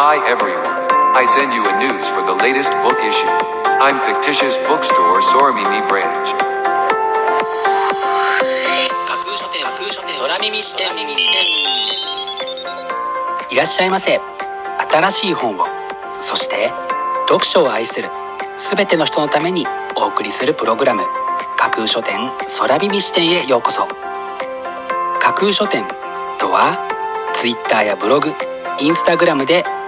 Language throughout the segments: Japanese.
Hi everyone. I send you a news for the latest book issue. I'm fictitious bookstore Soramimi branch. 架空書店架空書店空耳視点いらっしゃいませ新しい本をそして読書を愛する全ての人のためにお送りするプログラム架空書店空耳視点へようこそ架空書店とは Twitter やブログインスタグラムで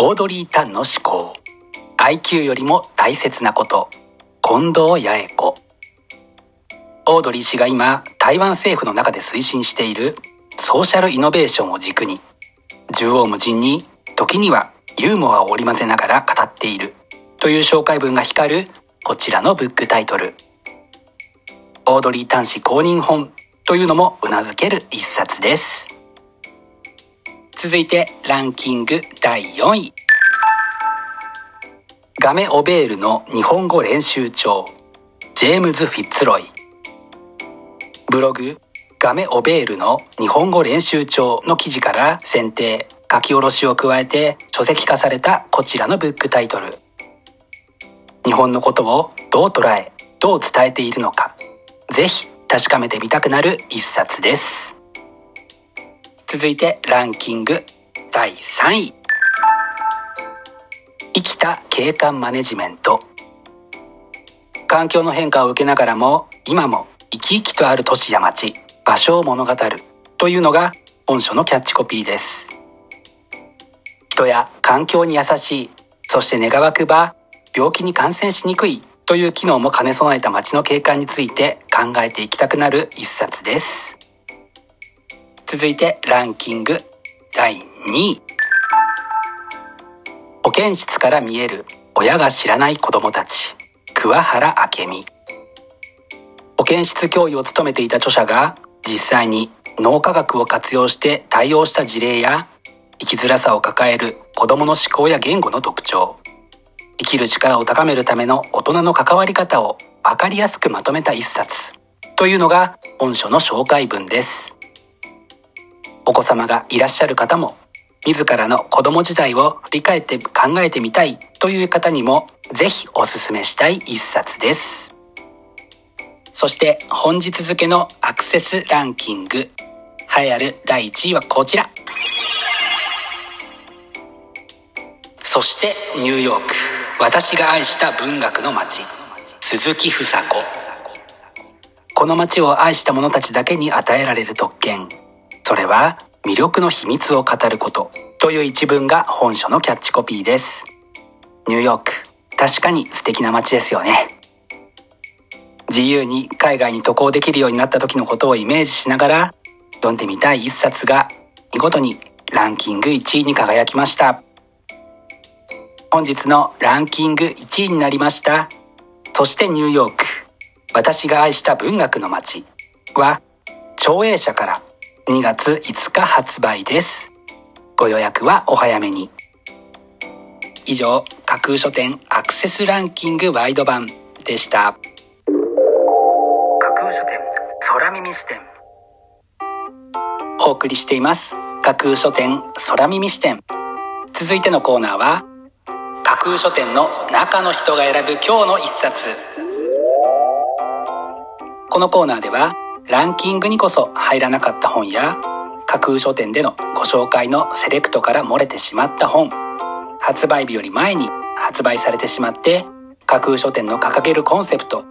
オードリー・タンの思考 IQ よりも大切なこと。近藤八重子。オードリー氏が今台湾政府の中で推進しているソーシャルイノベーションを軸に縦横無尽に時にはユーモアを織り交ぜながら語っている。という紹介文が光るこちらのブックタイトル。オードリー・タン氏公認本というのもうなずける一冊です。続いてランキング第4位。ガメ・オベールの日本語練習帳。ジェームズ・フィッツロイ。ブログガメ・オベールの日本語練習帳の記事から選定書き下ろしを加えて書籍化されたこちらのブックタイトル。日本のことをどう捉えどう伝えているのかぜひ確かめてみたくなる一冊です。続いてランキング第3位。生きた景観マネジメント。環境の変化を受けながらも今も生き生きとある都市や町場所を物語るというのが本書のキャッチコピーです。人や環境に優しいそして願わくば病気に感染しにくいという機能も兼ね備えた街の景観について考えていきたくなる一冊です。続いてランキング第2位。保健室から見える親が知らない子供たち。桑原明美。保健室教諭を務めていた著者が実際に脳科学を活用して対応した事例や生きづらさを抱える子供の思考や言語の特徴。生きる力を高めるための大人の関わり方を分かりやすくまとめた一冊。というのが本書の紹介文です。お子様がいらっしゃる方も自らの子供時代を振り返って考えてみたいという方にもぜひおすすめしたい一冊です。そして本日付のアクセスランキング栄えある第1位はこちら。そしてニューヨーク。私が愛した文学の街。鈴木房子。この街を愛した者たちだけに与えられる特権。それは魅力の秘密を語ることという一文が本書のキャッチコピーです。ニューヨーク確かに素敵な街ですよね。自由に海外に渡航できるようになった時のことをイメージしながら読んでみたい一冊が見事にランキング1位に輝きました。本日のランキング1位になりました。そしてニューヨーク私が愛した文学の街は長英社から2月5日発売です。ご予約はお早めに。以上架空書店アクセスランキングワイド版でした。架空書店空耳視点。お送りしています。架空書店空耳視点。続いてのコーナーは架空書店の中の人が選ぶ今日の一冊。このコーナーではランキングにこそ入らなかった本や架空書店でのご紹介のセレクトから漏れてしまった本。発売日より前に発売されてしまって架空書店の掲げるコンセプト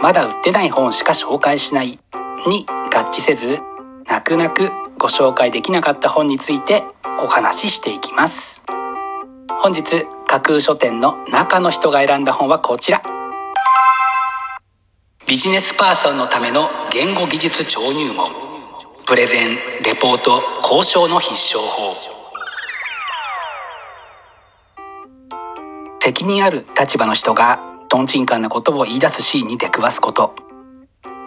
まだ売ってない本しか紹介しないに合致せず泣く泣くご紹介できなかった本についてお話ししていきます。本日架空書店の中の人が選んだ本はこちら。ビジネスパーソンのための言語技術超入門プレゼンレポート交渉の必勝法。責任ある立場の人がとんちんかんなことを言い出すシーンに出くわすこと。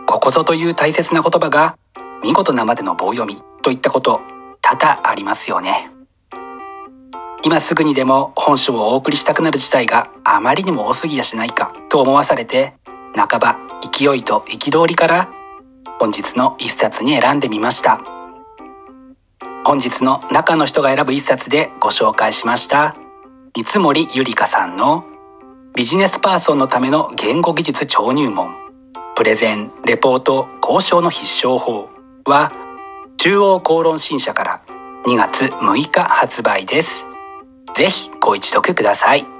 ここぞという大切な言葉が見事なまでの棒読みといったこと。多々ありますよね。今すぐにでも本書をお送りしたくなる事態があまりにも多すぎやしないかと思わされて半ば勢いと憤りから本日の一冊に選んでみました。本日の中の人が選ぶ一冊でご紹介しました。三森ゆりかさんのビジネスパーソンのための言語技術超入門。プレゼンレポート交渉の必勝法。は中央公論新社から2月6日発売です。ぜひご一読ください。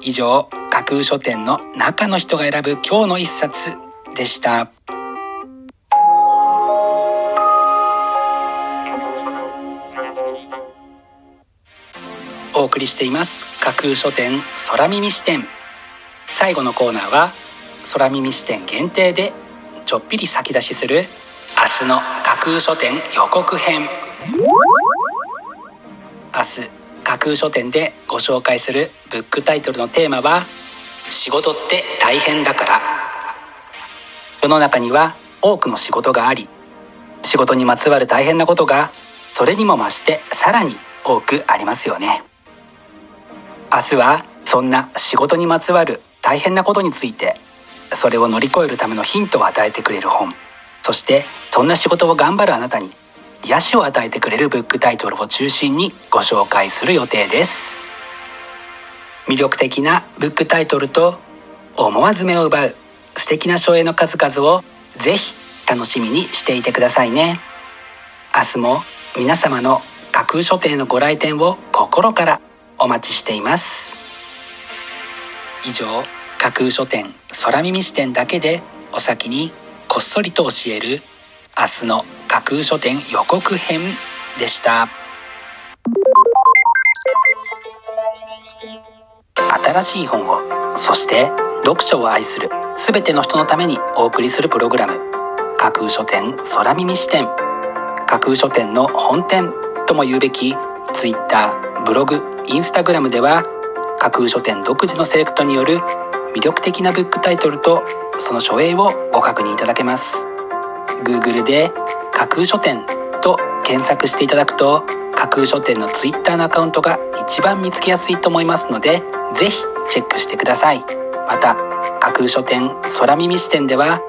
以上架空書店の中の人が選ぶ今日の一冊でした。お送りしています架空書店空耳視点。最後のコーナーは空耳視点限定でちょっぴり先出しする明日の架空書店予告編。明日架空書店でご紹介するブックタイトルのテーマは仕事って大変だから。世の中には多くの仕事があり仕事にまつわる大変なことがそれにも増してさらに多くありますよね。明日はそんな仕事にまつわる大変なことについてそれを乗り越えるためのヒントを与えてくれる本。そしてそんな仕事を頑張るあなたに癒しを与えてくれるブックタイトルを中心にご紹介する予定です。魅力的なブックタイトルと思わず目を奪う素敵な書影の数々をぜひ楽しみにしていてくださいね。明日も皆様の架空書店のご来店を心からお待ちしています。以上架空書店空耳視点だけでお先にこっそりと教える明日の架空書店予告編でした。新しい本をそして読書を愛する全ての人のためにお送りするプログラム。架空書店空耳視点。架空書店の本店とも言うべき Twitter ブログインスタグラムでは架空書店独自のセレクトによる魅力的なブックタイトルとその書影をご確認いただけます。Google で架空書店と検索していただくと架空書店の Twitter のアカウントが一番見つけやすいと思いますのでぜひチェックしてください。また架空書店空耳視点では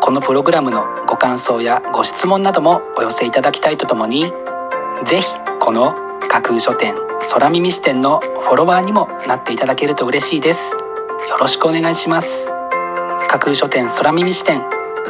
このプログラムのご感想やご質問などもお寄せいただきたいとともにぜひこの架空書店空耳視点のフォロワーにもなっていただけると嬉しいです。よろしくお願いします。架空書店空耳視点